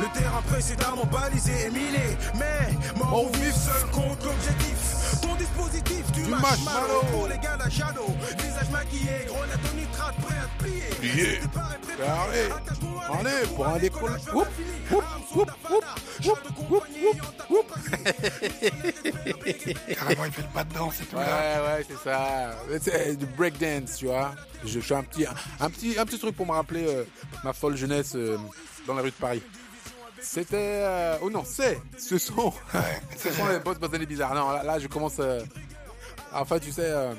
Le terrain précédemment balisé et miné. Mais mort vif seul contre l'objectif. Ton dispositif du, Du marshmallow marshmallow. pour les gars d'Achado. Visage maquillé, grenade au nitrate prêt à te plier. Plié. Pas préparé, Allez. pour un décollage de compagnie whoop, ayant ta whoop. compagnie. Carrément, il fait le pas de danse et tout. Ouais, là. ouais, c'est ça. C'est du breakdance, tu vois. Je fais un petit, un petit, un petit truc pour me rappeler euh, ma folle jeunesse euh, dans la rue de Paris. C'était, euh, oh non, c'est, ce sont, ce sont les boss basanés bizarres. Non, là, là, je commence. euh, enfin, tu sais, euh,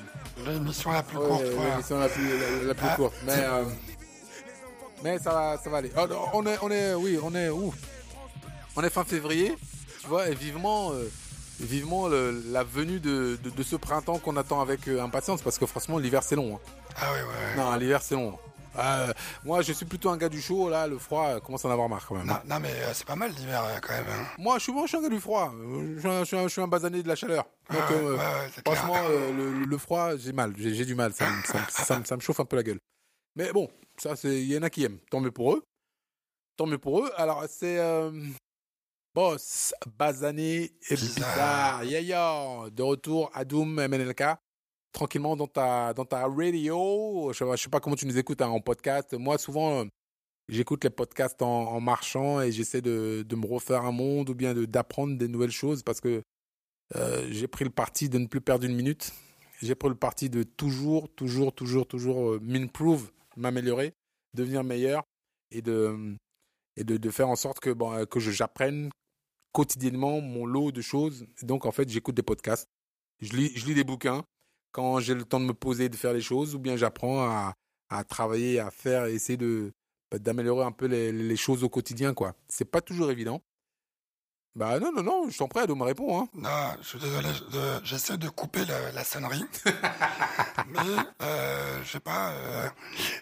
L'émission la plus courte, l'émission la plus, la, la plus Ah, courte. Mais, euh, mais ça va, ça va aller. Oh, on est, on est, oui, on est où On est fin février, tu vois, et vivement, euh, vivement le- la venue de, de, de ce printemps qu'on attend avec euh, impatience, parce que franchement, l'hiver c'est long. hein. Ah ouais, ouais. Non, l'hiver c'est long. Euh, moi, je suis plutôt un gars du chaud. Là, le froid euh, commence à en avoir marre quand même. Non, non, mais euh, c'est pas mal l'hiver quand même. hein. Moi, je suis, moi, je suis un gars du froid. Je suis un, je suis un, je suis un basané de la chaleur. Donc, euh, ouais, clair. franchement, euh, le, le froid, j'ai mal. J'ai du mal. Ça, me- ça, me- ça me- ça me chauffe un peu la gueule. Mais bon, ça, c'est, il y en a qui aiment. Tant mieux pour eux. Tant mieux pour eux. Alors, c'est Boss, basané et Bizarre. bizarre. Yeah, yeah. De retour à Doom MNLK. Tranquillement dans ta, dans ta radio. Je je sais pas comment tu nous écoutes hein, en podcast. Moi, souvent, euh, j'écoute les podcasts en, marchant et j'essaie de, de me refaire un monde ou bien de, d'apprendre des nouvelles choses parce que euh, j'ai pris le parti de ne plus perdre une minute. J'ai pris le parti de toujours, toujours, toujours, toujours euh, m'improve, m'améliorer, devenir meilleur et de, et de, de faire en sorte que, bon, euh, que j'apprenne quotidiennement mon lot de choses. Donc, en fait, j'écoute des podcasts, je lis, je lis des bouquins quand j'ai le temps de me poser et de faire les choses, ou bien j'apprends à, travailler, à faire, essayer bah, d'améliorer un peu les, les choses au quotidien, quoi. C'est pas toujours évident. Bah non, non, non, je t'en prie, Ado me répond, hein. Non, je suis désolé, j'essaie de couper la, la sonnerie. mais, euh, je sais pas, euh,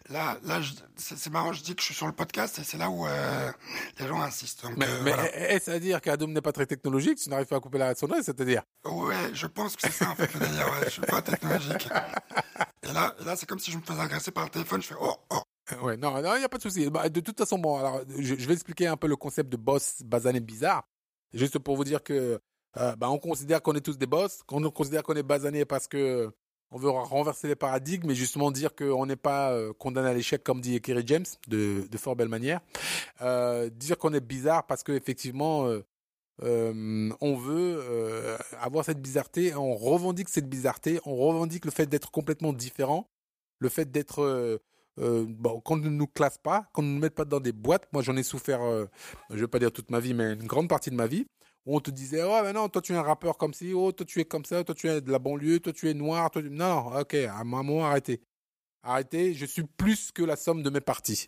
là, là, c'est marrant, je dis que je suis sur le podcast et c'est là où euh, les gens insistent. Donc, Mais, euh, mais voilà. est-ce à dire qu'Adom n'est pas très technologique, tu n'arrives pas à couper la sonnerie, c'est-à-dire? Ouais, je pense que c'est ça en fait le délire, ouais, je suis pas technologique. Et là, là c'est comme si je me faisais agresser par le téléphone, je fais oh, oh. Ouais, non, non, il n'y a pas de souci. Bah, de toute façon, bon, alors, je, je vais expliquer un peu le concept de boss basané bizarre. Juste pour vous dire que, euh, bah, on considère qu'on est tous des boss, qu'on considère qu'on est basané parce que on veut renverser les paradigmes et justement dire qu'on n'est pas euh, condamné à l'échec comme dit Kerry James de, de fort belle manière. Euh, dire qu'on est bizarre parce que effectivement, on veut avoir cette bizarreté, on revendique cette bizarreté, on revendique le fait d'être complètement différent, le fait d'être euh, qu'on ne nous classe pas, qu'on ne nous mette pas dans des boîtes. Moi, j'en ai souffert, euh, je vais pas dire toute ma vie, mais une grande partie de ma vie, où on te disait, oh, mais non, toi, tu es un rappeur comme ci, oh, toi, tu es comme ça, toi, tu es de la banlieue, toi, tu es noir, tu... non, ok, à un moment, arrêtez. Arrêtez, je suis plus que la somme de mes parties.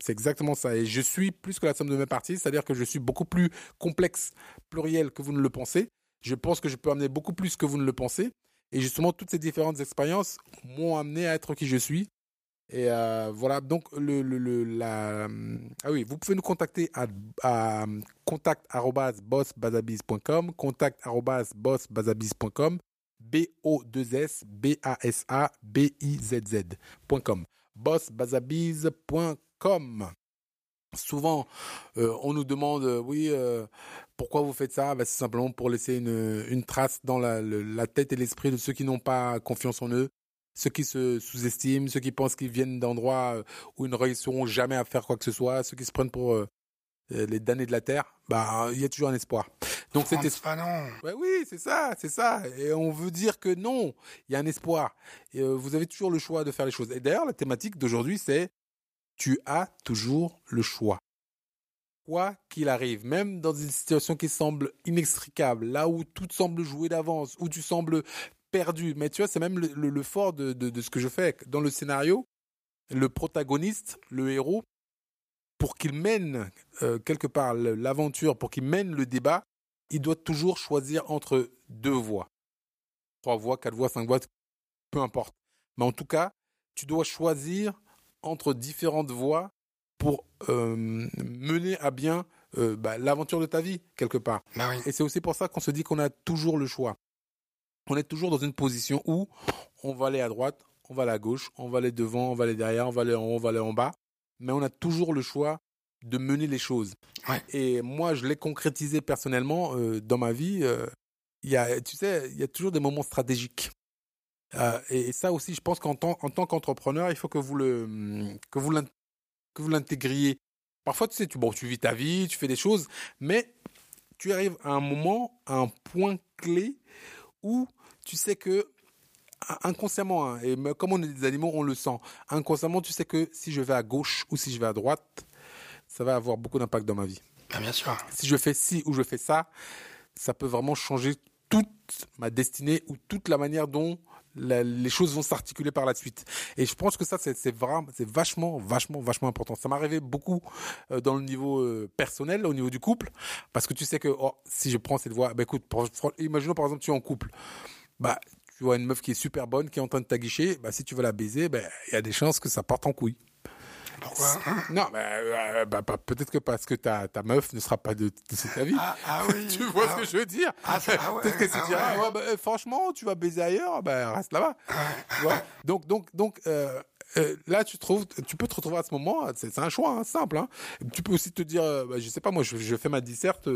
C'est exactement ça. Et je suis plus que la somme de mes parties, c'est-à-dire que je suis beaucoup plus complexe, pluriel que vous ne le pensez. Je pense que je peux amener beaucoup plus que vous ne le pensez. Et justement, toutes ces différentes expériences m'ont amené à être qui je suis. Et euh, voilà, donc le, la ah oui, vous pouvez nous contacter à, à contact@bossbazabiz.com, contact@bossbazabiz.com, b o 2 s b a s a b i z z.com, bossbazabiz.com. Souvent, euh, on nous demande, euh, oui, euh, pourquoi vous faites ça? Bah, C'est simplement pour laisser une, trace dans la tête et l'esprit de ceux qui n'ont pas confiance en eux, ceux qui se sous-estiment, ceux qui pensent qu'ils viennent d'endroits euh, où ils ne réussiront jamais à faire quoi que ce soit, ceux qui se prennent pour euh, euh, les damnés de la terre. Bah, il y a toujours un espoir. Donc c'était Fanon. Ouais, oui, c'est ça, c'est ça. Et on veut dire que non, il y a un espoir. Et euh, vous avez toujours le choix de faire les choses. Et d'ailleurs, la thématique d'aujourd'hui, c'est tu as toujours le choix. Quoi qu'il arrive, même dans une situation qui semble inextricable, là où tout semble jouer d'avance, où tu sembles perdu. Mais tu vois, c'est même le, le- le fort de, de, de ce que je fais. Dans le scénario, le protagoniste, le héros, pour qu'il mène euh, quelque part l'aventure, pour qu'il mène le débat, il doit toujours choisir entre deux voies. Trois voies, quatre voies, cinq voies, peu importe. Mais en tout cas, tu dois choisir entre différentes voies pour euh, mener à bien euh, bah, l'aventure de ta vie, quelque part. Bah oui. Et c'est aussi pour ça qu'on se dit qu'on a toujours le choix. On est toujours dans une position où on va aller à droite, on va aller à gauche, on va aller devant, on va aller derrière, on va aller en haut, on va aller en bas. Mais on a toujours le choix de mener les choses. Ouais. Et moi, je l'ai concrétisé personnellement euh, dans ma vie. euh, Il y a, tu sais, il y a toujours des moments stratégiques. Euh, et, et ça aussi, je pense qu'en tant, en tant qu'entrepreneur, il faut que vous le que vous l'in- que vous l'intégriez. Parfois, tu sais, tu bon, tu vis ta vie, tu fais des choses, mais tu arrives à un moment, à un point clé où tu sais que inconsciemment, hein, et me- comme on est des animaux, on le sent. Inconsciemment, tu sais que si je vais à gauche ou si je vais à droite, ça va avoir beaucoup d'impact dans ma vie. Bah, bien sûr. Si je fais ci ou je fais ça, ça peut vraiment changer toute ma destinée ou toute la manière dont la- les choses vont s'articuler par la suite. Et je pense que ça, c'est c'est vraiment, c'est vachement, vachement, vachement important. Ça m'est arrivé beaucoup euh, dans le niveau euh, personnel, au niveau du couple, parce que tu sais que oh, si je prends cette voie, bah écoute, pour- imaginons par exemple tu es en couple, bah tu vois une meuf qui est super bonne, qui est en train de t'aguicher, bah si tu veux la baiser, bah il y a des chances que ça parte en couille. Pourquoi hein? Non, bah, euh, bah, bah, peut-être que parce que ta, ta meuf ne sera pas de, de ta vie. ah, ah oui. Tu vois ah, ce que je veux dire? Ah, ça- ah ouais, Peut-être qu'elle se ah dira, ouais. ah ouais, franchement, tu vas baiser ailleurs, bah, reste là-bas. Tu vois? Donc, donc, donc, euh, euh, là, tu trouves, tu peux te retrouver à ce moment. C'est c'est un choix hein, simple. Hein. Tu peux aussi te dire, euh, bah, je sais pas, moi, je, je fais ma disserte.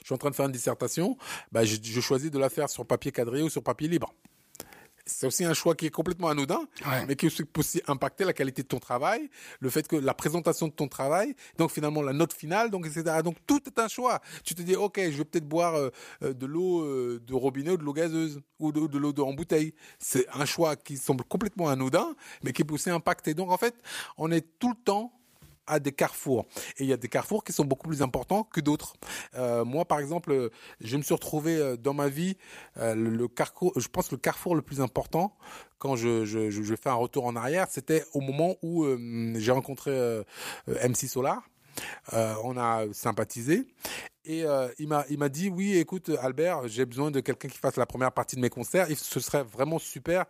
Je suis en train de faire une dissertation. Bah, je, je choisis de la faire sur papier quadrillé ou sur papier libre. C'est aussi un choix qui est complètement anodin, Ouais. mais qui peut aussi impacter la qualité de ton travail, le fait que la présentation de ton travail, donc finalement la note finale, donc etc. Donc tout est un choix. Tu te dis, ok, je vais peut-être boire euh, euh, de l'eau euh, de robinet ou de l'eau gazeuse ou de, de l'eau de- en bouteille. C'est un choix qui semble complètement anodin, mais qui peut aussi impacter. Donc en fait, on est tout le temps à des carrefours. Et il y a des carrefours qui sont beaucoup plus importants que d'autres. Euh, moi, par exemple, je me suis retrouvé euh, dans ma vie, euh, le, carrefour, je pense le carrefour le plus important, quand je, je, je, fais un retour en arrière, c'était au moment où euh, j'ai rencontré euh, MC Solar. Euh, on a sympathisé. Et euh, il m'a il m'a dit oui écoute Albert j'ai besoin de quelqu'un qui fasse la première partie de mes concerts et ce serait vraiment super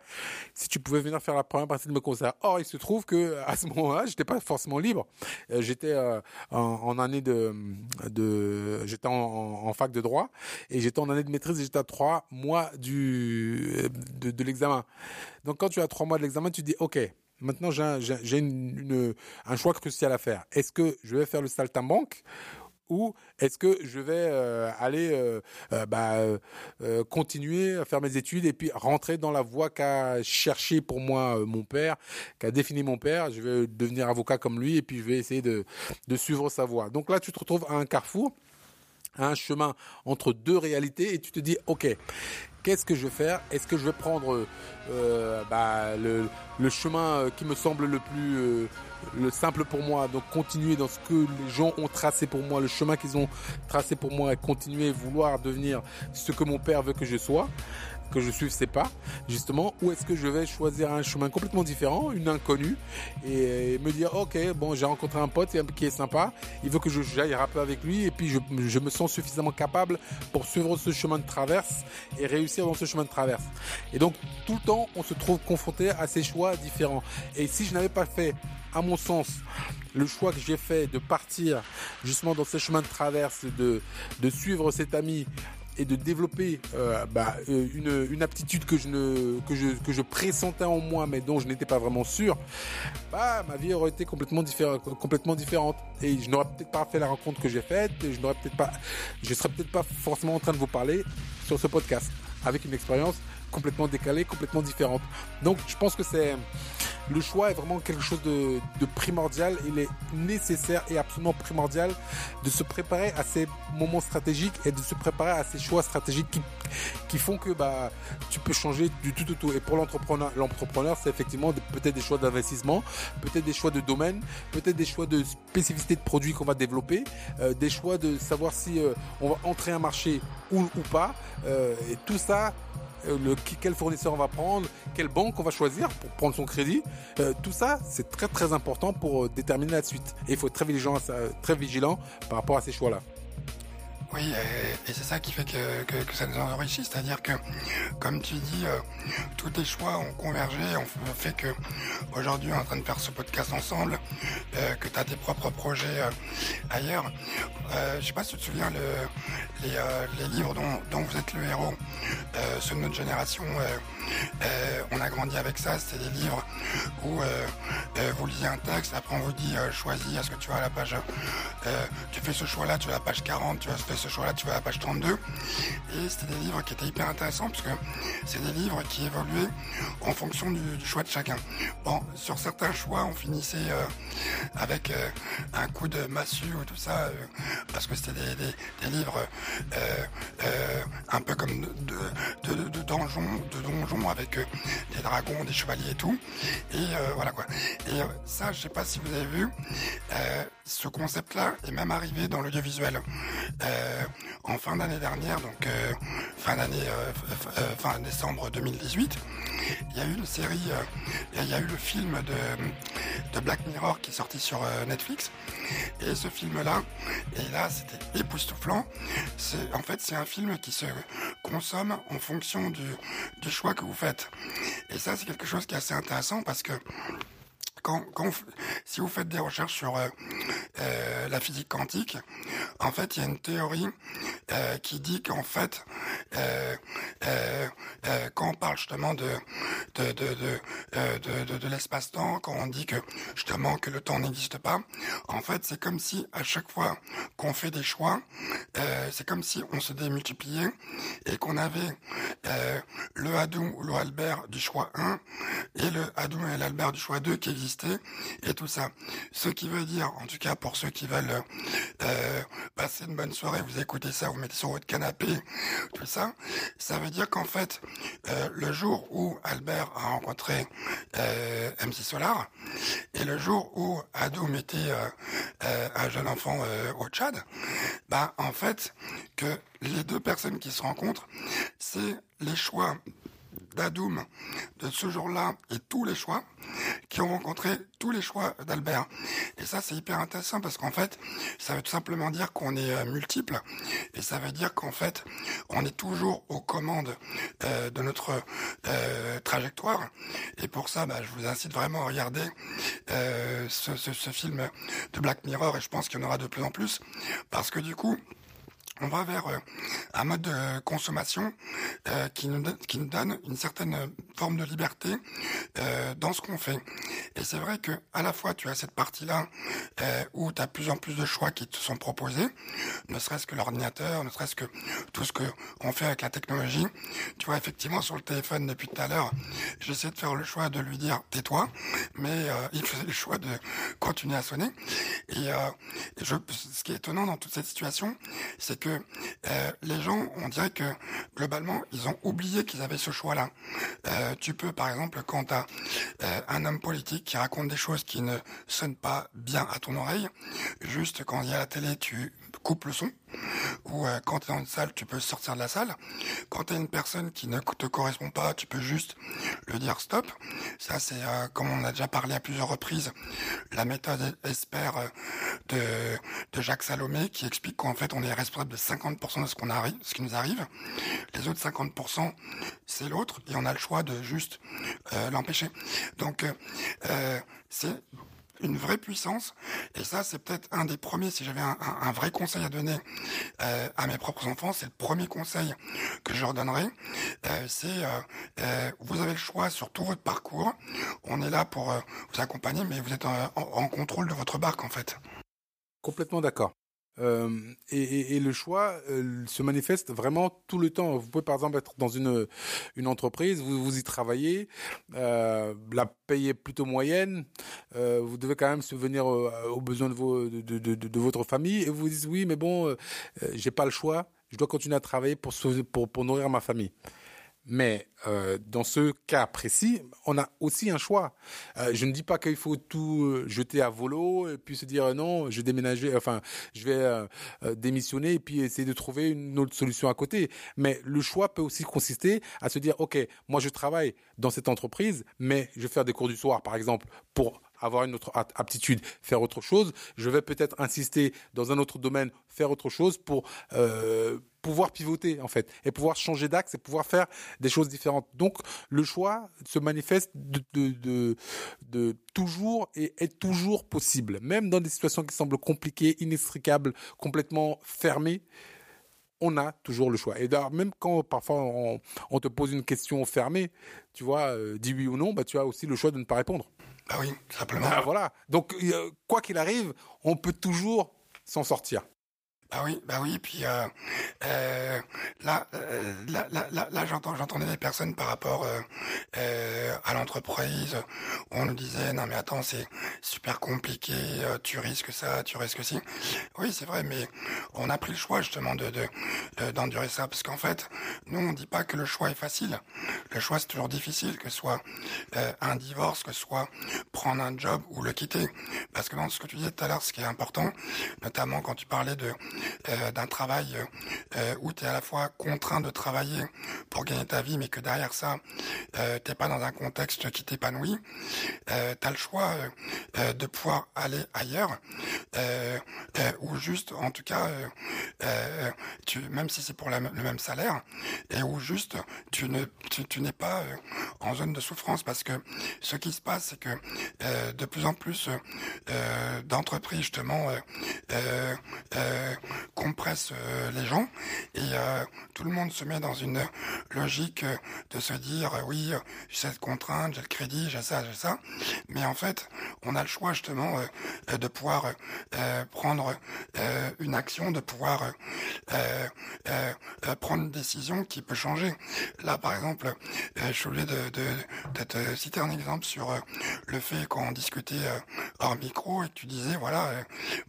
si tu pouvais venir faire la première partie de mes concerts. Or il se trouve que à ce moment-là j'étais pas forcément libre. Euh, j'étais en, année de j'étais en, fac de droit et j'étais en année de maîtrise et j'étais à trois mois du de, de l'examen. Donc quand tu as trois mois de l'examen tu dis ok Maintenant, j'ai un, choix crucial à faire. Est-ce que je vais faire le saltimbanque ou est-ce que je vais euh, aller euh, euh, bah, continuer à faire mes études et puis rentrer dans la voie qu'a cherché pour moi mon père, qu'a défini mon père. Je vais devenir avocat comme lui et puis je vais essayer de, de suivre sa voie. Donc là, tu te retrouves à un carrefour à un chemin entre deux réalités et tu te dis ok qu'est-ce que je vais faire? Est-ce que je vais prendre euh, bah, le, chemin euh, qui me semble le plus euh, le simple pour moi? Donc continuer dans ce que les gens ont tracé pour moi le chemin qu'ils ont tracé pour moi et continuer vouloir devenir ce que mon père veut que je sois que je suive ses pas justement ou est-ce que je vais choisir un chemin complètement différent une inconnue et, me dire ok bon j'ai rencontré un pote qui est sympa il veut que je j'aille rapper avec lui et puis je, je me sens suffisamment capable pour suivre ce chemin de traverse et réussir dans ce chemin de traverse. Et donc tout le temps on se trouve confronté à ces choix différents. Et si je n'avais pas fait à mon sens le choix que j'ai fait de partir justement dans ce chemin de traverse de de suivre cet ami et de développer euh, bah, euh, une, aptitude que je pressentais en moi mais dont je n'étais pas vraiment sûr bah ma vie aurait été complètement différente complètement différente. Et je n'aurais peut-être pas fait la rencontre que j'ai faite je n'aurais je serais peut-être pas forcément en train de vous parler sur ce podcast. Avec une expérience complètement décalée complètement différente donc je pense que c'est le choix est vraiment quelque chose de, de primordial. Il est nécessaire et absolument primordial de se préparer à ces moments stratégiques et de se préparer à ces choix stratégiques qui, qui font que bah, tu peux changer du tout au tout. Et pour l'entrepreneur, l'entrepreneur, c'est effectivement peut-être des choix d'investissement, peut-être des choix de domaine, peut-être des choix de spécificité de produits qu'on va développer, euh, des choix de savoir si euh, on va entrer un marché ou, ou pas. Euh, et tout ça, le, qui- quel fournisseur on va prendre, quelle banque on va choisir pour prendre son crédit. Euh, tout ça, c'est très très important pour euh, déterminer la suite. Et il faut être très vigilant, très vigilant par rapport à ces choix-là. Oui, et, c'est ça qui fait que, ça nous enrichit, c'est-à-dire que, comme tu dis, euh, tous tes choix ont convergé, ont fait que aujourd'hui on est en train de faire ce podcast ensemble, euh, que tu as tes propres projets euh, ailleurs. je sais pas si tu te souviens le, les, livres dont, dont, vous êtes le héros, ceux de notre génération, on a grandi avec ça, c'était des livres où vous lisez un texte, après on vous dit choisis, est-ce que tu vas à la page, tu fais ce choix-là, tu vas à la page 40, tu faire ce choix-là, tu vas à la page 32. Et c'était des livres qui étaient hyper intéressants parce que c'est des livres qui évoluaient en fonction du, choix de chacun. Bon, sur certains choix, on finissait euh, avec euh, un coup de massue ou tout ça, euh, parce que c'était des, livres un peu comme de, de, de, donjons, de donjons avec des dragons, des chevaliers et tout. Et voilà quoi. Et ça, je sais pas si vous avez vu, ce concept-là est même arrivé dans l'audiovisuel. Euh, en fin d'année dernière, donc euh, fin d'année, euh, fin décembre 2018, il y a eu une série, il y a eu le film de, de Black Mirror qui est sorti sur Netflix. Et ce film-là, et là c'était époustouflant. En fait c'est un film qui se consomme en fonction du, choix que vous faites. Et ça c'est quelque chose qui est assez intéressant parce que si vous faites des recherches sur euh, euh, la physique quantique, en fait, il y a une théorie euh, qui dit qu'en fait, quand on parle justement de de de, de, l'espace-temps, quand on dit que justement que le temps n'existe pas, en fait, c'est comme si à chaque fois qu'on fait des choix, c'est comme si on se démultipliait et qu'on avait le Hadou ou le Albert du choix 1 et le Hadou et l'Albert du choix 2 qui existent et tout ça. Ce qui veut dire, en tout cas pour ceux qui veulent euh, passer une bonne soirée, vous écoutez ça, vous mettez sur votre canapé, tout ça, ça veut dire qu'en fait, euh, le jour où Albert a rencontré euh, MC Solar et le jour où Adou mettait un jeune enfant au Tchad, bah en fait que les deux personnes qui se rencontrent, c'est les choix d'Adoum de ce jour-là et tous les choix qui ont rencontré tous les choix d'Albert. Et ça, c'est hyper intéressant parce qu'en fait, ça veut tout simplement dire qu'on est euh, multiple et ça veut dire qu'en fait, on est toujours aux commandes euh, de notre euh, trajectoire. Et pour ça, bah, je vous incite vraiment à regarder ce, ce film de Black Mirror et je pense qu'il y en aura de plus en plus parce que du coup, on va vers euh, un mode de consommation euh, qui, nous, qui nous donne une certaine forme de liberté euh, dans ce qu'on fait. Et c'est vrai que à la fois tu as cette partie-là où tu as plus en plus de choix qui te sont proposés, ne serait-ce que l'ordinateur, ne serait-ce que tout ce que on fait avec la technologie. Tu vois effectivement sur le téléphone depuis tout à l'heure, j'essaie de faire le choix de lui dire tais-toi, mais il faisait le choix de continuer à sonner. Et, je, ce qui est étonnant dans toute cette situation, c'est que euh, les gens, on dirait que globalement, ils ont oublié qu'ils avaient ce choix-là. Euh, tu peux, par exemple, quand tu as euh, un homme politique qui raconte des choses qui ne sonnent pas bien à ton oreille, juste quand il y a la télé, tu coupes le son ou euh, quand tu es dans une salle, tu peux sortir de la salle. Quand tu as une personne qui ne te correspond pas, tu peux juste le dire stop. Ça, c'est euh, comme on a déjà parlé à plusieurs reprises, la méthode ESPER euh, de, de Jacques Salomé qui explique qu'en fait, on est responsable de 50% de ce, qu'on arrive, ce qui nous arrive. Les autres 50%, c'est l'autre et on a le choix de juste l'empêcher. Donc, c'est une vraie puissance. Et ça, c'est peut-être un des premiers, si j'avais un, vrai conseil à donner euh, à mes propres enfants, c'est le premier conseil que je leur donnerais. Euh, c'est, euh, vous avez le choix sur tout votre parcours. On est là pour vous accompagner, mais vous êtes en contrôle de votre barque, en fait. Complètement d'accord. Euh, et, le choix euh, se manifeste vraiment tout le temps. Vous pouvez par exemple être dans une entreprise, vous vous y travaillez, euh, la paye est plutôt moyenne, vous devez quand même subvenir aux, besoins de, votre famille et vous vous dites oui mais bon j'ai pas le choix, je dois continuer à travailler pour nourrir ma famille. Mais euh, dans ce cas précis, on a aussi un choix. Euh, je ne dis pas qu'il faut tout euh, jeter à volo et puis se dire non, je vais déménager, enfin, je vais démissionner et puis essayer de trouver une autre solution à côté. Mais le choix peut aussi consister à se dire ok, moi je travaille dans cette entreprise, mais je vais faire des cours du soir, par exemple, pour avoir une autre aptitude, faire autre chose. Je vais peut-être insister dans un autre domaine, faire autre chose pour euh, pouvoir pivoter en fait et pouvoir changer d'axe et pouvoir faire des choses différentes. Donc le choix se manifeste de, de, de, toujours et est toujours possible, même dans des situations qui semblent compliquées, inextricables, complètement fermées on a toujours le choix. Et d'ailleurs, même quand parfois on, te pose une question fermée, tu vois, euh, dis oui ou non, bah, tu as aussi le choix de ne pas répondre. Ah oui, simplement. Bah, voilà. Donc, quoi qu'il arrive, on peut toujours s'en sortir. Bah oui, bah oui, puis euh, euh, là, euh, là, là, là, là j'entends, j'entendais des personnes par rapport euh, euh, à l'entreprise. On nous disait non mais attends, c'est super compliqué, tu risques ça, tu risques ci. Oui, c'est vrai, mais on a pris le choix justement de, de d'endurer ça parce qu'en fait, nous on dit pas que le choix est facile. Le choix c'est toujours difficile, que ce soit un divorce, que ce soit prendre un job ou le quitter. Parce que dans ce que tu disais tout à l'heure, ce qui est important, notamment quand tu parlais de euh, d'un travail euh, où tu es à la fois contraint de travailler pour gagner ta vie, mais que derrière ça, euh, t'es pas dans un contexte qui t'épanouit, euh, tu as le choix euh, de pouvoir aller ailleurs, ou juste, en tout cas, tu, même si c'est pour le même salaire, et où juste tu ne tu, tu n'es pas en zone de souffrance, parce que ce qui se passe, c'est que de plus en plus d'entreprises justement compresse euh, les gens et euh, tout le monde se met dans une logique euh, de se dire oui j'ai cette contrainte, j'ai le crédit, j'ai ça, j'ai ça, mais en fait on a le choix justement de pouvoir prendre une action, de pouvoir prendre une décision qui peut changer. Là par exemple, je suis de, de, te citer un exemple sur le fait qu'on discutait hors micro et que tu disais voilà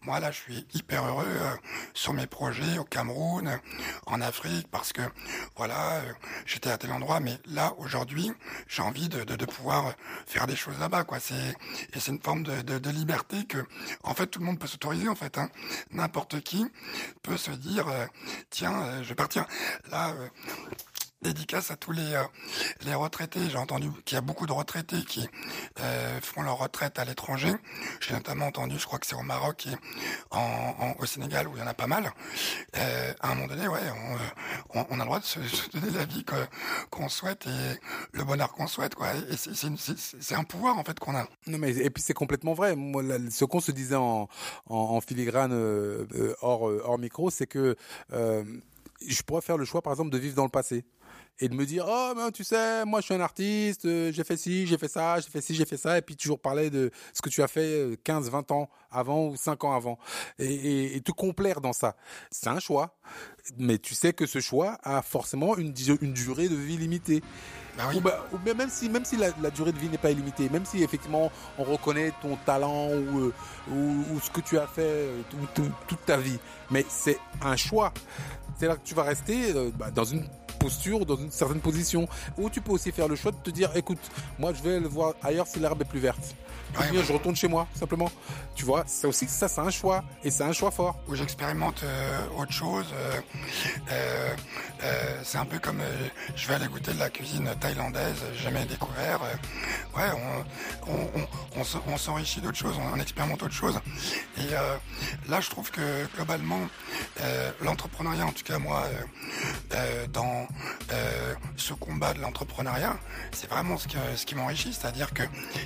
moi là je suis hyper heureux sur mes projets au Cameroun, en Afrique, parce que voilà, euh, j'étais à tel endroit, mais là aujourd'hui, j'ai envie de, de, pouvoir faire des choses là-bas, quoi. C'est et c'est une forme de, de, liberté que, en fait, tout le monde peut s'autoriser, en fait. Hein. N'importe qui peut se dire, euh, tiens, euh, je vais partir là dédicace à tous les, euh, les retraités. J'ai entendu qu'il y a beaucoup de retraités qui euh, font leur retraite à l'étranger. J'ai notamment entendu, je crois que c'est au Maroc et au Sénégal où il y en a pas mal. Euh, à un moment donné, ouais, on, a le droit de se, donner la vie qu'on souhaite et le bonheur qu'on souhaite, quoi. Et c'est un pouvoir en fait qu'on a. Non mais et puis c'est complètement vrai. Ce qu'on se disait en, filigrane hors micro, c'est que je pourrais faire le choix, par exemple, de vivre dans le passé et de me dire oh ben tu sais moi je suis un artiste euh, j'ai fait ci j'ai fait ça j'ai fait ci j'ai fait ça et puis toujours parler de ce que tu as fait 15 euh, 20 ans avant ou 5 ans avant. Et, et, et te complaire dans ça. C'est un choix. Mais tu sais que ce choix a forcément une, une durée de vie limitée. Bah oui. ou, ben, même si même si la, la durée de vie n'est pas illimitée même si effectivement on reconnaît ton talent ou euh, ou, ou, ce que tu as fait toute, toute ta vie. Mais c'est un choix. C'est là que tu vas rester bah, dans une posture, dans une certaine position. Ou tu peux aussi faire le choix de te dire, écoute, moi je vais le voir ailleurs si l'herbe est plus verte. Ouais, je retourne chez moi, simplement. Tu vois, c'est aussi ça, c'est un choix. Et c'est un choix fort. Où j'expérimente euh, autre chose. Euh, euh, euh c'est un peu comme je vais aller goûter de la cuisine thaïlandaise, jamais découvert. ouais, on, on, on, on s'enrichit d'autres choses, on, expérimente autre chose. Et là, je trouve que globalement, l'entrepreneuriat, en tout cas moi, dans ce combat de l'entrepreneuriat, c'est vraiment ce, qui m'enrichit. C'est-à-dire que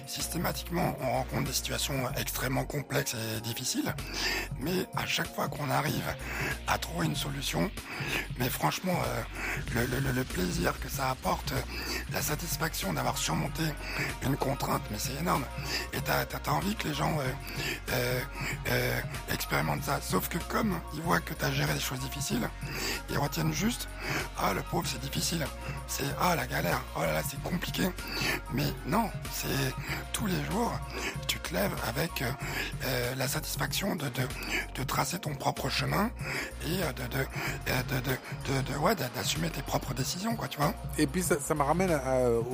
systématiquement, on rencontre des situations extrêmement complexes et difficiles, mais à chaque fois qu'on arrive à trouver une solution, mais franchement, euh, le, plaisir que ça apporte, la satisfaction d'avoir surmonté une contrainte, mais c'est énorme. Et t'as as, envie que les gens euh, euh, expérimentent ça. Sauf que comme ils voient que t'as géré des choses difficiles, ils retiennent juste ah le c'est difficile, c'est ah la galère, oh là là c'est compliqué. Mais non, c'est tous les jours tu te lèves avec euh, euh, la satisfaction de, de, de, tracer ton propre chemin et euh, de, de, de, ouais, d'assumer tes propres décisions, quoi, tu vois. Et puis ça, me ramène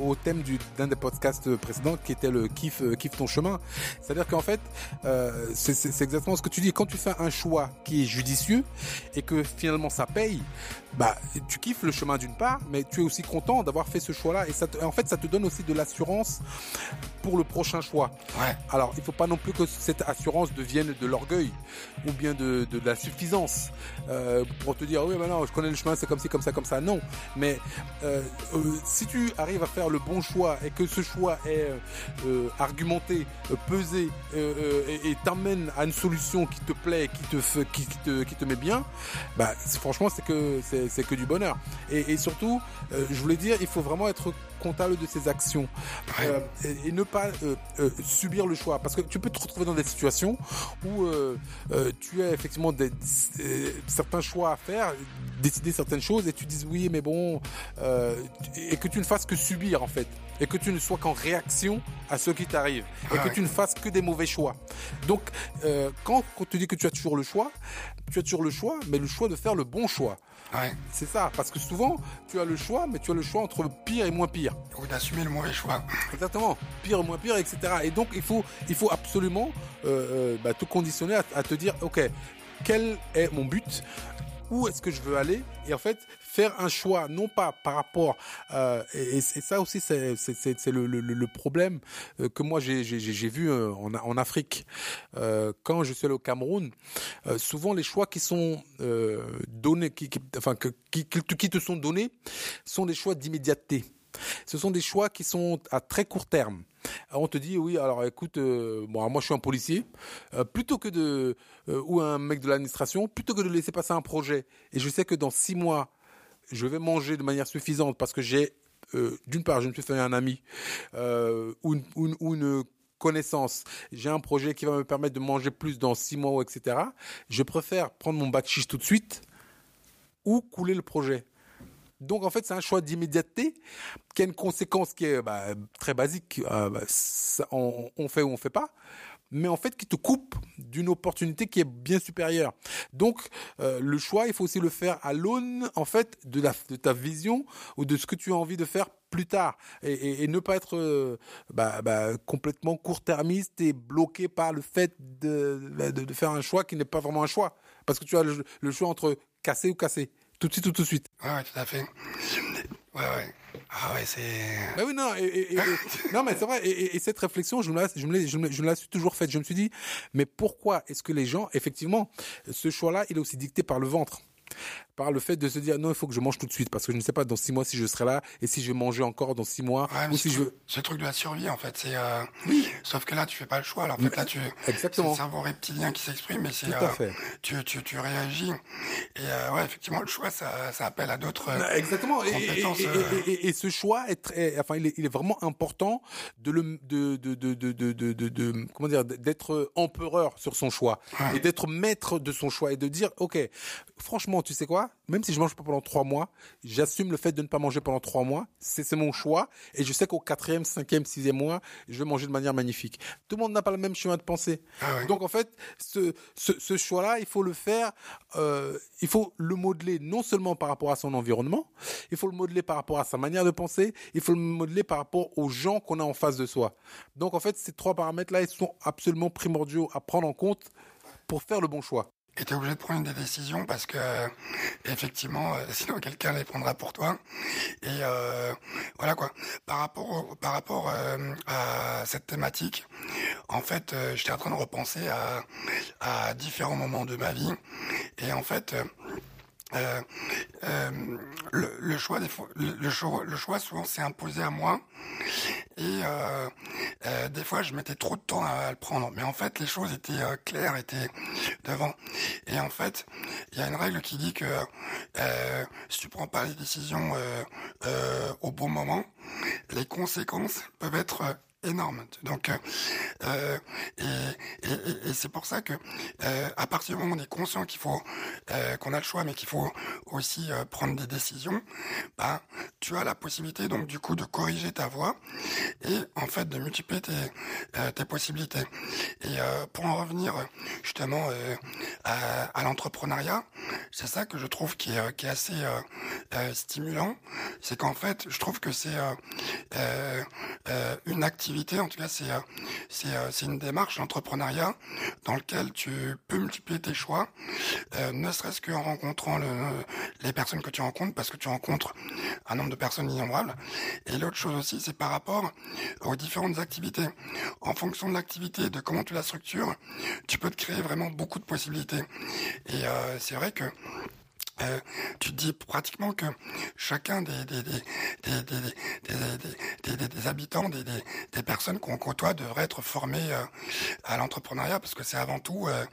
au thème d'un des podcasts précédents qui était le kiff, kiff ton chemin. C'est-à-dire qu'en fait, c'est exactement ce que tu dis. Quand tu fais un choix qui est judicieux et que finalement ça paye, bah tu kiffes le chemin d'une part, mais tu es aussi content d'avoir fait ce choix-là. Et ça en fait, ça te donne aussi de l'assurance pour le prochain choix. Ouais. Alors il faut pas non plus que cette assurance devienne de l'orgueil ou bien de, de, la suffisance euh, pour te dire oui, maintenant je connais le chemin, c'est comme ci, comme ça, comme ça. Non, mais euh, euh, si tu arrives à faire le bon choix et que ce choix est argumenté, pesé et t'amène à une solution qui te plaît, qui te, qui, qui te, qui te met bien, bah franchement c'est que c'est que du bonheur. Et, et surtout, je voulais dire, il faut vraiment être comptable de ses actions. Euh, et, ne pas euh, euh, subir le choix. Parce que tu peux te retrouver dans des situations où tu as effectivement des, certains choix à faire, décider certaines choses et tu dis oui mais bon et que tu ne fasses que subir en fait. Et que tu ne sois qu'en réaction à ce qui t'arrive. Et que tu ne fasses que des mauvais choix. Donc quand on te dit que tu as toujours le choix, tu as toujours le choix, mais le choix de faire le bon choix. C'est ça, parce que souvent, tu as le choix, mais tu as le choix entre pire et moins pire. Ou d'assumer le mauvais choix. Exactement, pire ou moins pire, etc. Et donc, il faut, il faut absolument euh, euh, bah, te conditionner à, te dire, ok, quel est mon but? Où est-ce que je veux aller et en fait faire un choix non pas par rapport euh, et, ça aussi c'est le, le, le, problème euh, que moi j'ai vu euh, en, en Afrique. Euh, quand je suis allé au Cameroun euh, souvent les choix qui sont donnés qui, qui, enfin qui, qui te sont donnés sont des choix d'immédiateté ce sont des choix qui sont à très court terme. on te dit oui, alors écoute, euh, moi je suis un policier, euh, plutôt que de euh, ou un mec de l'administration, plutôt que de laisser passer un projet, et je sais que dans six mois je vais manger de manière suffisante parce que j'ai d'une part je me suis fait un ami ou une, ou une connaissance, j'ai un projet qui va me permettre de manger plus dans six mois, etc. Je préfère prendre mon bac chiche tout de suite ou couler le projet. Donc en fait, c'est un choix d'immédiateté qui a une conséquence qui est bah, très basique. Euh, bah, on, fait ou on fait pas, mais en fait qui te coupe d'une opportunité qui est bien supérieure. Donc euh, le choix, il faut aussi le faire à l'aune en fait de, ta vision ou de ce que tu as envie de faire plus tard et, ne pas être euh, bah, complètement court-termiste et bloqué par le fait de, faire un choix qui n'est pas vraiment un choix parce que tu as le choix entre casser ou casser. Tout de suite ou tout de suite? Ouais, tout à fait. Ouais, ouais. Ah ouais, c'est. Bah oui, non, et, non, mais c'est vrai. Et, cette réflexion, je me, la, je, me je, me, je me la suis toujours faite. Je me suis dit, mais pourquoi est-ce que les gens, effectivement, ce choix-là, il est aussi dicté par le ventre? Par le fait de se dire non, il faut que je mange tout de suite parce que je ne sais pas dans six mois si je serai là et si je vais manger encore dans six mois ou si je Ce truc de la survie en fait, c'est euh... oui. Sauf que là tu fais pas le choix. Alors, en fait là tu exactement. C'est le cerveau reptilien qui s'exprime, mais c'est euh, tu, tu tu réagis et euh, ouais effectivement le choix ça, ça appelle à d'autres bah, exactement et, et, euh. et, et, ce choix est très, enfin il est, il est vraiment important de le de de de de de, de, de comment dire d'être empereur sur son choix et d'être maître de son choix et de dire ok franchement tu sais quoi? Même si je mange pas pendant trois mois, j'assume le fait de ne pas manger pendant trois mois. C'est mon choix. Et je sais qu'au quatrième, cinquième, sixième mois, je vais manger de manière magnifique. Tout le monde n'a pas le même chemin de pensée. Ah Donc en fait, ce, ce, choix-là, il faut le faire, euh, il faut le modeler non seulement par rapport à son environnement, il faut le modeler par rapport à sa manière de penser, il faut le modeler par rapport aux gens qu'on a en face de soi. Donc en fait, ces trois paramètres-là, ils sont absolument primordiaux à prendre en compte pour faire le bon choix es obligé de prendre des décisions parce que effectivement euh, sinon quelqu'un les prendra pour toi. Et euh, voilà quoi. Par rapport par rapport euh, à cette thématique en fait j'étais en train de repenser à, à différents moments de ma vie. Et en fait euh, euh, le, choix le, choix, souvent s'est imposé à moi. Et euh, euh, des fois je mettais trop de temps à, le prendre. Mais en fait les choses étaient claires étaient devant. Et en fait il y a une règle qui dit que si tu prends pas les décisions au bon moment les conséquences peuvent être énorme. Donc, euh, euh, et, c'est pour ça que euh, à partir du moment où on est conscient qu'il faut qu'on a le choix, mais qu'il faut aussi prendre des décisions, bah, tu as la possibilité donc du coup de corriger ta voix et en fait de multiplier tes, tes possibilités. Et pour en revenir justement à, à l'entrepreneuriat, c'est ça que je trouve qui est, qui est assez stimulant c'est qu'en fait, je trouve que c'est une activité, en tout cas, c'est c'est c'est une démarche d'entrepreneuriat dans lequel tu peux multiplier tes choix, ne serait-ce qu'en rencontrant le, les personnes que tu rencontres, parce que tu rencontres un nombre de personnes innombrables. Et l'autre chose aussi, c'est par rapport aux différentes activités. En fonction de l'activité, de comment tu la structures, tu peux te créer vraiment beaucoup de possibilités. Et c'est vrai que euh, tu dis pratiquement que chacun des, des, des, des, des habitants, des, des, personnes qu'on côtoie devraient être formés euh, à l'entrepreneuriat parce que c'est avant tout euh,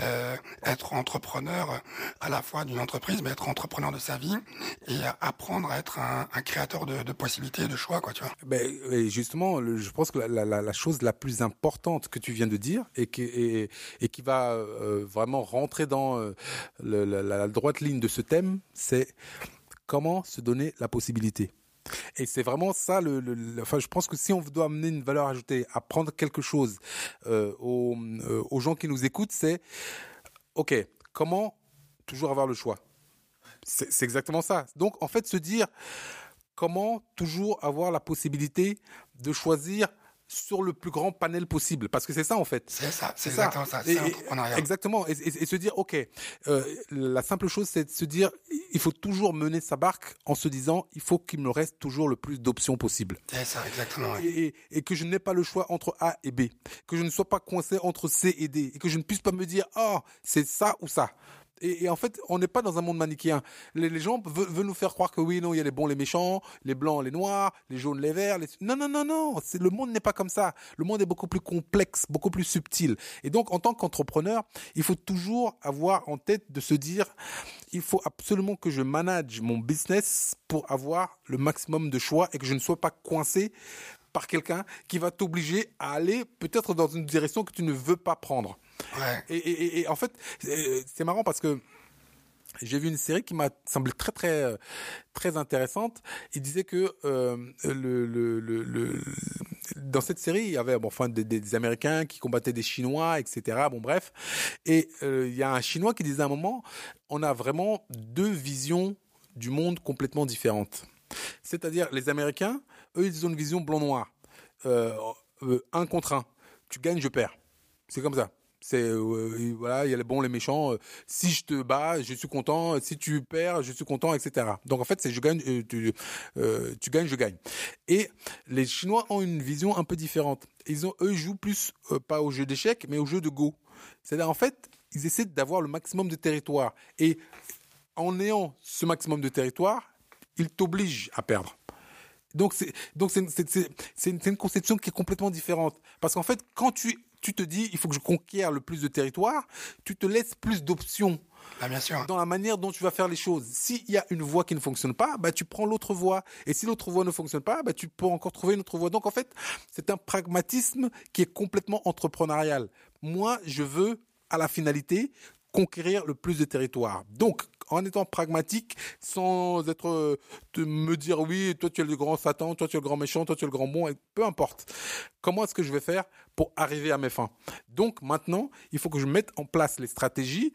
euh, être entrepreneur à la fois d'une entreprise, mais être entrepreneur de sa vie et apprendre à être un, créateur de, de, possibilités de choix, quoi, tu vois. Ben, justement, je pense que la, chose la plus importante que tu viens de dire et qui, et, qui va vraiment rentrer dans la droite ligne de ce thème, c'est comment se donner la possibilité. Et c'est vraiment ça, le, enfin, je pense que si on doit amener une valeur ajoutée, apprendre quelque chose euh, aux, euh, aux gens qui nous écoutent, c'est, ok, comment toujours avoir le choix? C'est exactement ça. Donc, en fait, se dire comment toujours avoir la possibilité de choisir sur le plus grand panel possible. Parce que c'est ça, en fait. C'est ça, c'est exactement ça. Et, exactement. Et, et, se dire, OK, euh, la simple chose, c'est de se dire, il faut toujours mener sa barque en se disant, il faut qu'il me reste toujours le plus d'options possible. C'est ça, exactement. Et, et, que je n'ai pas le choix entre A et B. Que je ne sois pas coincé entre C et D. Et que je ne puisse pas me dire, oh, c'est ça ou ça. Et, en fait, on n'est pas dans un monde manichéen. Les, gens veulent, nous faire croire que oui, non, il y a les bons, les méchants, les blancs, les noirs, les jaunes, les verts. Non, non, non, non. Le monde n'est pas comme ça. Le monde est beaucoup plus complexe, beaucoup plus subtil. Et donc, en tant qu'entrepreneur, il faut toujours avoir en tête de se dire, il faut absolument que je manage mon business pour avoir le maximum de choix et que je ne sois pas coincé par quelqu'un qui va t'obliger à aller peut-être dans une direction que tu ne veux pas prendre. Et, en fait, c'est marrant parce que j'ai vu une série qui m'a semblé très très très intéressante. Il disait que euh, dans cette série, il y avait bon, enfin des, Américains qui combattaient des Chinois, etc. Bon bref, et euh, il y a un Chinois qui disait à un moment, on a vraiment deux visions du monde complètement différentes. C'est-à-dire les Américains, eux, ils ont une vision blanc-noir, euh, un contre un. Tu gagnes, je perds. C'est comme ça. C'est euh, voilà, il y a les bons, les méchants. si je te bats, je suis content. Si tu perds, je suis content, etc. Donc en fait, c'est je gagne, euh, tu, euh, tu gagnes, je gagne. Et les Chinois ont une vision un peu différente. Ils ont, eux, jouent plus pas au jeu d'échecs, mais au jeu de Go. C'est-à-dire en fait, ils essaient d'avoir le maximum de territoire. Et en ayant ce maximum de territoire, ils t'obligent à perdre. Donc c'est donc c'est une, une conception qui est complètement différente parce qu'en fait quand tu tu te dis, il faut que je conquière le plus de territoire, tu te laisses plus d'options. Ah, bien sûr. Dans la manière dont tu vas faire les choses. S'il y a une voie qui ne fonctionne pas, bah, tu prends l'autre voie. Et si l'autre voie ne fonctionne pas, bah, tu peux encore trouver une autre voie. Donc, en fait, c'est un pragmatisme qui est complètement entrepreneurial. Moi, je veux, à la finalité, conquérir le plus de territoire. Donc, en étant pragmatique, sans être euh, de me dire oui, toi tu es le grand Satan, toi tu es le grand méchant, toi tu es le grand bon, et peu importe. Comment est-ce que je vais faire pour arriver à mes fins? Donc maintenant, il faut que je mette en place les stratégies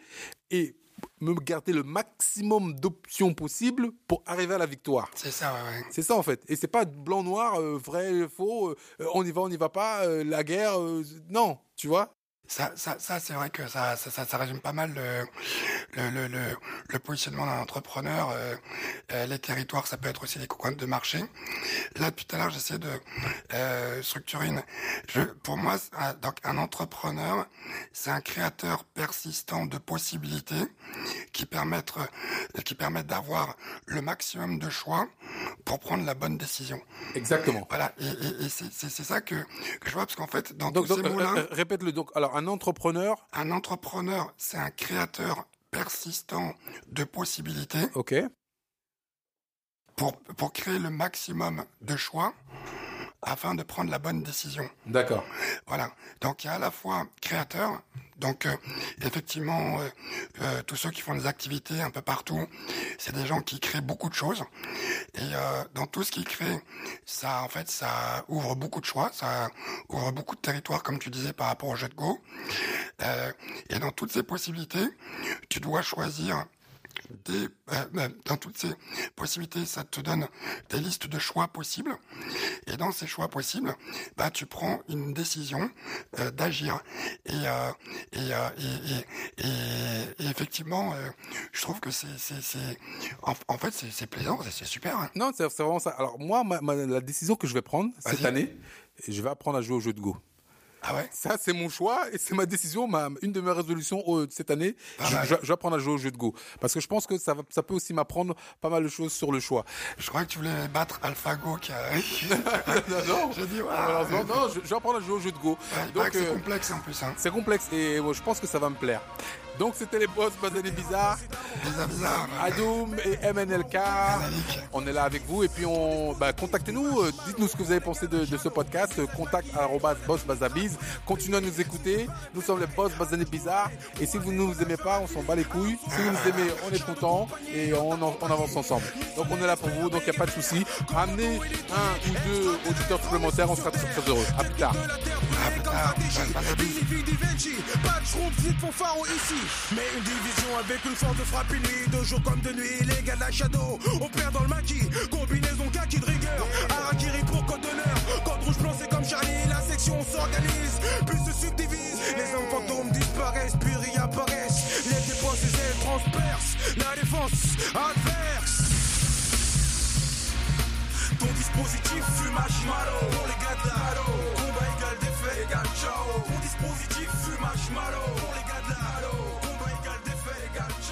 et me garder le maximum d'options possibles pour arriver à la victoire. C'est ça, ouais. C'est ça en fait. Et c'est pas blanc noir, euh, vrai faux, euh, on y va, on n'y va pas, la guerre. non, tu vois? Ça, ça, ça c'est vrai que ça, ça, ça, résume pas mal le, le, le, le positionnement d'un entrepreneur. Euh, euh, les territoires, ça peut être aussi des coins de marché. Là, tout à l'heure, j'essaie de euh, structurer une. Je, pour moi, donc un entrepreneur, c'est un créateur persistant de possibilités qui permettent, qui permettent d'avoir le maximum de choix pour prendre la bonne décision. Exactement. Voilà. Et, et, et c'est ça que, que je vois parce qu'en fait, dans donc, tous ces mots-là. répète-le donc. Alors un entrepreneur Un entrepreneur, c'est un créateur persistant de possibilités. Ok. Pour, pour créer le maximum de choix afin de prendre la bonne décision. D'accord. Voilà. Donc il y a à la fois créateur, donc euh, effectivement euh, euh, tous ceux qui font des activités un peu partout, c'est des gens qui créent beaucoup de choses et dans tout ce qu'ils créent, ça en fait ça ouvre beaucoup de choix, ça ouvre beaucoup de territoire comme tu disais par rapport au jeu de Go. et dans toutes ces possibilités, tu dois choisir des, euh, dans toutes ces possibilités, ça te donne des listes de choix possibles. Et dans ces choix possibles, bah, tu prends une décision euh, d'agir. Et, euh, et, euh, et, effectivement, euh, je trouve que c'est, c'est, c'est en, en fait, c'est, c'est plaisant, c'est, c'est super. hein. Non, c'est c'est vraiment ça. Alors moi, ma- ma- la décision que je vais prendre cette Vas-y. année, je vais apprendre à jouer au jeu de Go. Ah ouais? Ça, c'est mon choix et c'est ma décision, ma, une de mes résolutions euh, cette année. Je, vais apprendre à jouer au jeu de Go. Parce que je pense que ça, va- ça peut aussi m'apprendre pas mal de choses sur le choix. Je crois que tu voulais battre AlphaGo qui a... non, non, J'ai dit, ouais. malheureusement, non, je, je vais apprendre à jouer au jeu de Go. Ouais, Donc, que c'est euh, complexe en plus. Hein. c'est complexe et moi, je pense que ça va me plaire. Donc, c'était les boss Bazali Bizarre, Bizarre, bizarre. Adoum et MNLK. On est là avec vous et puis on, bah, contactez-nous, euh, dites-nous ce que vous avez pensé de, de ce podcast. euh, Contact arobase boss bazabiz. Continuez à nous écouter. Nous sommes les boss Bazali Bizarre. Et si vous ne nous aimez pas, on s'en bat les couilles. Si vous nous aimez, on est content et on, en- on avance ensemble. Donc on est là pour vous, donc il n'y a pas de souci. Amenez un ou deux auditeurs supplémentaires, on sera très, très heureux. À plus tard. À plus pas de ici. Mais une division avec une force de frappe nuit, de jour comme de nuit, les gars de la shadow. On perd dans le maquis, combinaison kaki de rigueur. Harakiri pour code d'honneur. Code rouge blanc, c'est comme Charlie, la section s'organise, puis se subdivise. Les hommes fantômes disparaissent, puis réapparaissent. Les dépenses, les ailes transpercent. La défense adverse. Ton dispositif fume marshmallow Pour les gars de la halo Combat égal défait égal ciao Ton dispositif fume marshmallow Pour les gars de la halo Combat